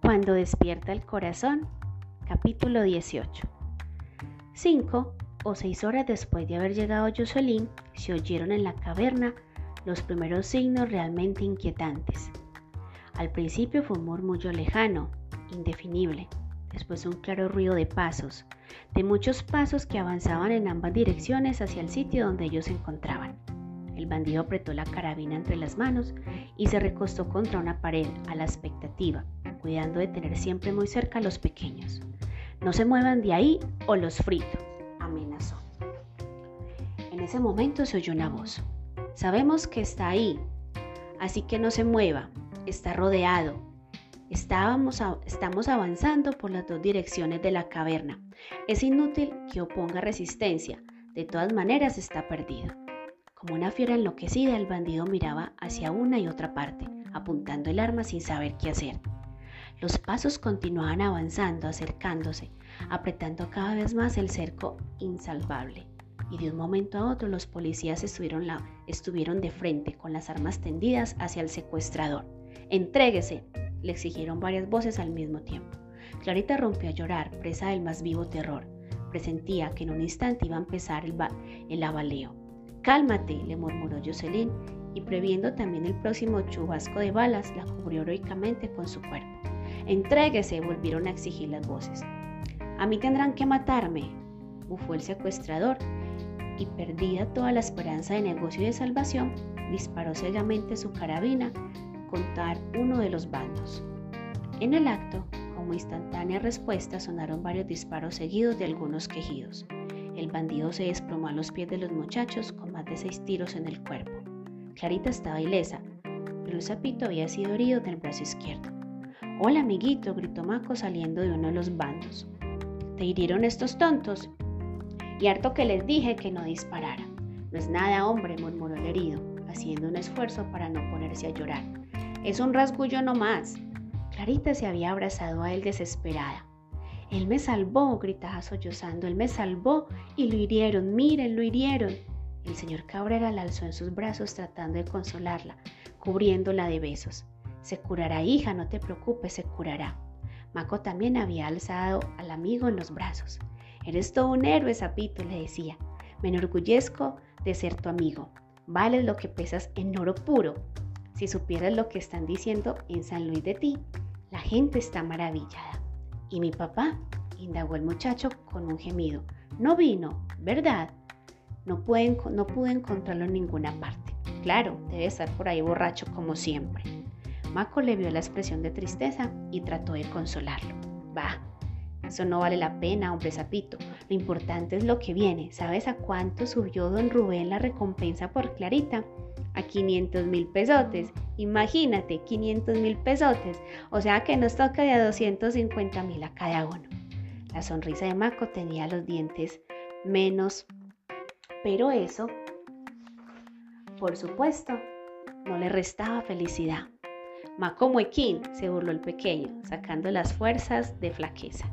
Cuando despierta el corazón, capítulo 18. Cinco o seis horas después de haber llegado Jocelyn, se oyeron en la caverna los primeros signos realmente inquietantes. Al principio fue un murmullo lejano, indefinible, después un claro ruido de pasos, de muchos pasos que avanzaban en ambas direcciones hacia el sitio donde ellos se encontraban. El bandido apretó la carabina entre las manos y se recostó contra una pared a la expectativa, cuidando de tener siempre muy cerca a los pequeños. No se muevan de ahí o los frito, amenazó. En ese momento se oyó una voz. Sabemos que está ahí, así que no se mueva, está rodeado. Estábamos estamos avanzando por las dos direcciones de la caverna. Es inútil que oponga resistencia, de todas maneras está perdido. Como una fiera enloquecida, el bandido miraba hacia una y otra parte, apuntando el arma sin saber qué hacer. Los pasos continuaban avanzando, acercándose, apretando cada vez más el cerco insalvable. Y de un momento a otro los policías estuvieron, estuvieron de frente, con las armas tendidas hacia el secuestrador. Entréguese, le exigieron varias voces al mismo tiempo. Clarita rompió a llorar, presa del más vivo terror. Presentía que en un instante iba a empezar el, el abaleo. Cálmate, le murmuró Jocelyn, y previendo también el próximo chubasco de balas, la cubrió heroicamente con su cuerpo. Entréguese, volvieron a exigir las voces. A mí tendrán que matarme, bufó el secuestrador, y perdida toda la esperanza de negocio y de salvación, disparó ciegamente su carabina contra uno de los bandos. En el acto, como instantánea respuesta, sonaron varios disparos seguidos de algunos quejidos. El bandido se desplomó a los pies de los muchachos con más de seis tiros en el cuerpo. Clarita estaba ilesa, pero el sapito había sido herido del brazo izquierdo. Hola, amiguito, gritó Maco saliendo de uno de los bandos. ¿Te hirieron estos tontos? Y harto que les dije que no disparara. No es nada, hombre, murmuró el herido, haciendo un esfuerzo para no ponerse a llorar. Es un rasguño nomás. Clarita se había abrazado a él desesperada. Él me salvó, gritaba sollozando, Él me salvó y lo hirieron, miren, lo hirieron. El señor Cabrera la alzó en sus brazos tratando de consolarla, cubriéndola de besos. Se curará, hija, no te preocupes, se curará. Maco también había alzado al amigo en los brazos. Eres todo un héroe, sapito, le decía. Me enorgullezco de ser tu amigo. Vales lo que pesas en oro puro. Si supieras lo que están diciendo en San Luis de ti, la gente está maravillada. ¿Y mi papá? indagó el muchacho con un gemido. No vino, ¿verdad? No, no pude encontrarlo en ninguna parte. Claro, debe estar por ahí borracho como siempre. Maco le vio la expresión de tristeza y trató de consolarlo. Va, eso no vale la pena, hombre sapito. Lo importante es lo que viene. ¿Sabes a cuánto subió don Rubén la recompensa por Clarita? A 500 mil pesotes. Imagínate, 500 mil pesotes. O sea que nos toca de a 250 mil a cada uno. La sonrisa de Maco tenía los dientes menos. Pero eso, por supuesto, no le restaba felicidad. Maco Muequín, se burló el pequeño, sacando las fuerzas de flaqueza.